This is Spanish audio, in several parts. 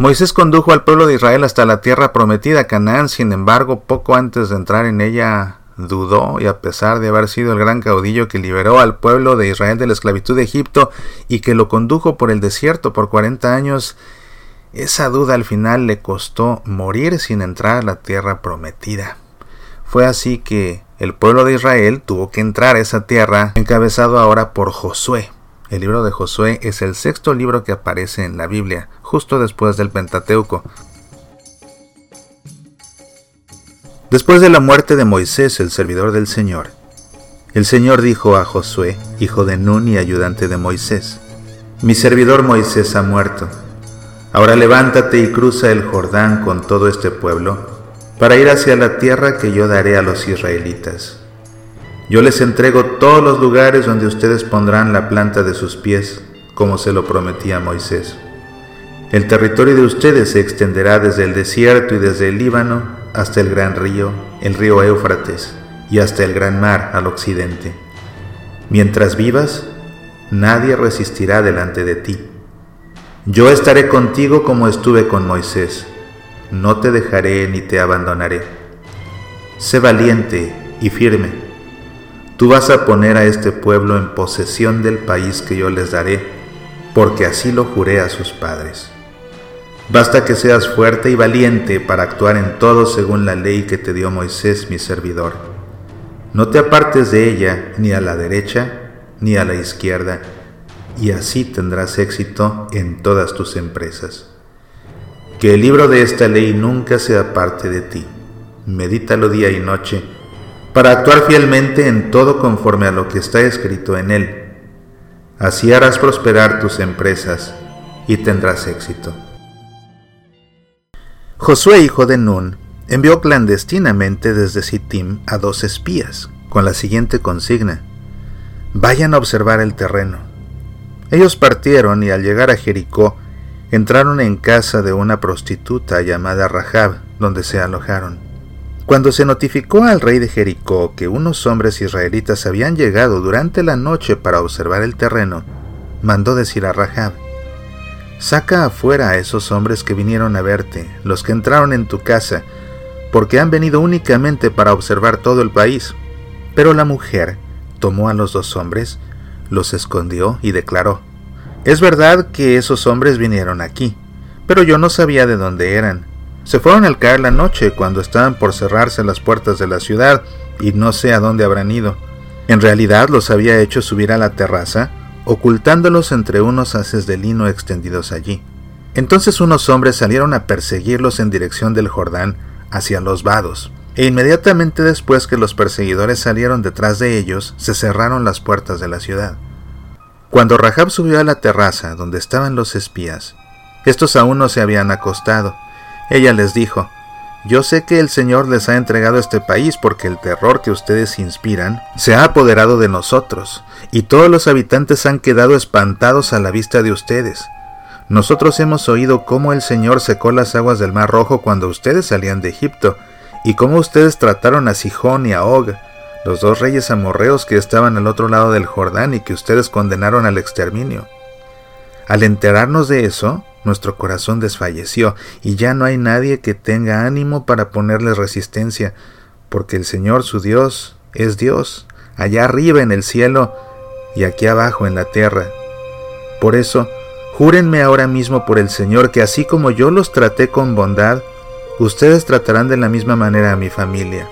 Moisés condujo al pueblo de Israel hasta la tierra prometida, Canaán, sin embargo, poco antes de entrar en ella dudó y a pesar de haber sido el gran caudillo que liberó al pueblo de Israel de la esclavitud de Egipto y que lo condujo por el desierto por cuarenta años, esa duda al final le costó morir sin entrar a la tierra prometida. Fue así que el pueblo de Israel tuvo que entrar a esa tierra, encabezado ahora por Josué. El libro de Josué es el sexto libro que aparece en la Biblia, justo después del Pentateuco. Después de la muerte de Moisés, el servidor del Señor, el Señor dijo a Josué, hijo de Nun y ayudante de Moisés, Mi servidor Moisés ha muerto. Ahora levántate y cruza el Jordán con todo este pueblo, para ir hacia la tierra que yo daré a los israelitas. Yo les entrego todos los lugares donde ustedes pondrán la planta de sus pies, como se lo prometía Moisés. El territorio de ustedes se extenderá desde el desierto y desde el Líbano hasta el gran río, el río Éufrates, y hasta el gran mar al occidente. Mientras vivas, nadie resistirá delante de ti. Yo estaré contigo como estuve con Moisés. No te dejaré ni te abandonaré. Sé valiente y firme. Tú vas a poner a este pueblo en posesión del país que yo les daré, porque así lo juré a sus padres. Basta que seas fuerte y valiente para actuar en todo según la ley que te dio Moisés mi servidor. No te apartes de ella ni a la derecha ni a la izquierda, y así tendrás éxito en todas tus empresas. Que el libro de esta ley nunca sea parte de ti. Medítalo día y noche, para actuar fielmente en todo conforme a lo que está escrito en él. Así harás prosperar tus empresas y tendrás éxito. Josué, hijo de Nun, envió clandestinamente desde Sittim a dos espías, con la siguiente consigna: Vayan a observar el terreno. Ellos partieron y al llegar a Jericó, entraron en casa de una prostituta llamada Rahab, donde se alojaron. Cuando se notificó al rey de Jericó que unos hombres israelitas habían llegado durante la noche para observar el terreno, mandó decir a Rahab, Saca afuera a esos hombres que vinieron a verte, los que entraron en tu casa, porque han venido únicamente para observar todo el país. Pero la mujer tomó a los dos hombres, los escondió y declaró, Es verdad que esos hombres vinieron aquí, pero yo no sabía de dónde eran. Se fueron al caer la noche cuando estaban por cerrarse las puertas de la ciudad y no sé a dónde habrán ido. En realidad los había hecho subir a la terraza ocultándolos entre unos haces de lino extendidos allí. Entonces unos hombres salieron a perseguirlos en dirección del Jordán hacia los vados, e inmediatamente después que los perseguidores salieron detrás de ellos, se cerraron las puertas de la ciudad. Cuando Rahab subió a la terraza donde estaban los espías, estos aún no se habían acostado. Ella les dijo, yo sé que el Señor les ha entregado este país porque el terror que ustedes inspiran se ha apoderado de nosotros, y todos los habitantes han quedado espantados a la vista de ustedes. Nosotros hemos oído cómo el Señor secó las aguas del Mar Rojo cuando ustedes salían de Egipto, y cómo ustedes trataron a Sijón y a Og, los dos reyes amorreos que estaban al otro lado del Jordán y que ustedes condenaron al exterminio. Al enterarnos de eso, nuestro corazón desfalleció y ya no hay nadie que tenga ánimo para ponerle resistencia, porque el Señor su Dios es Dios, allá arriba en el cielo y aquí abajo en la tierra. Por eso, júrenme ahora mismo por el Señor que así como yo los traté con bondad, ustedes tratarán de la misma manera a mi familia.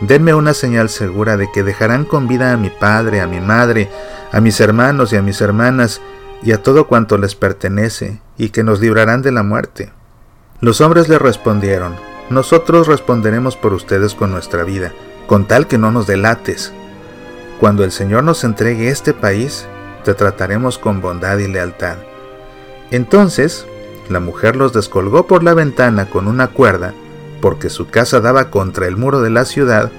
Denme una señal segura de que dejarán con vida a mi padre, a mi madre, a mis hermanos y a mis hermanas, y a todo cuanto les pertenece, y que nos librarán de la muerte. Los hombres le respondieron, Nosotros responderemos por ustedes con nuestra vida, con tal que no nos delates. Cuando el Señor nos entregue este país, te trataremos con bondad y lealtad. Entonces, la mujer los descolgó por la ventana con una cuerda, porque su casa daba contra el muro de la ciudad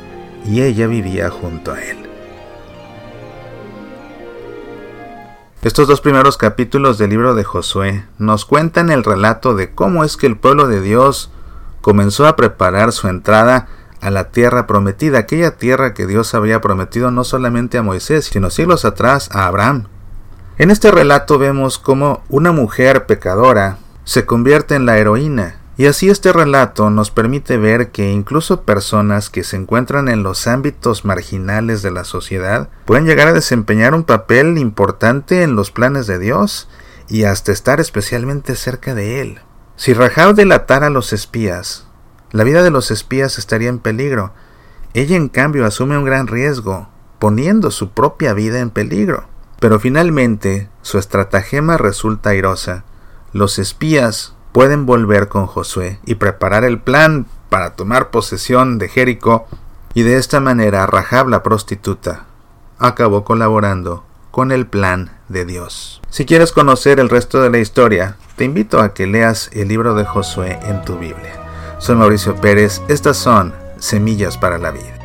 y ella vivía junto a él. Estos dos primeros capítulos del libro de Josué nos cuentan el relato de cómo es que el pueblo de Dios comenzó a preparar su entrada a la tierra prometida, aquella tierra que Dios había prometido no solamente a Moisés, sino siglos atrás a Abraham. En este relato vemos cómo una mujer pecadora se convierte en la heroína. Y así este relato nos permite ver que incluso personas que se encuentran en los ámbitos marginales de la sociedad pueden llegar a desempeñar un papel importante en los planes de Dios y hasta estar especialmente cerca de él. Si Rahab delatara a los espías, la vida de los espías estaría en peligro. Ella en cambio asume un gran riesgo, poniendo su propia vida en peligro. Pero finalmente su estratagema resulta airosa. Los espías pueden volver con Josué y preparar el plan para tomar posesión de Jericó, y de esta manera Rahab la prostituta acabó colaborando con el plan de Dios. Si quieres conocer el resto de la historia, te invito a que leas el libro de Josué en tu Biblia. Soy Mauricio Pérez, estas son Semillas para la Vida.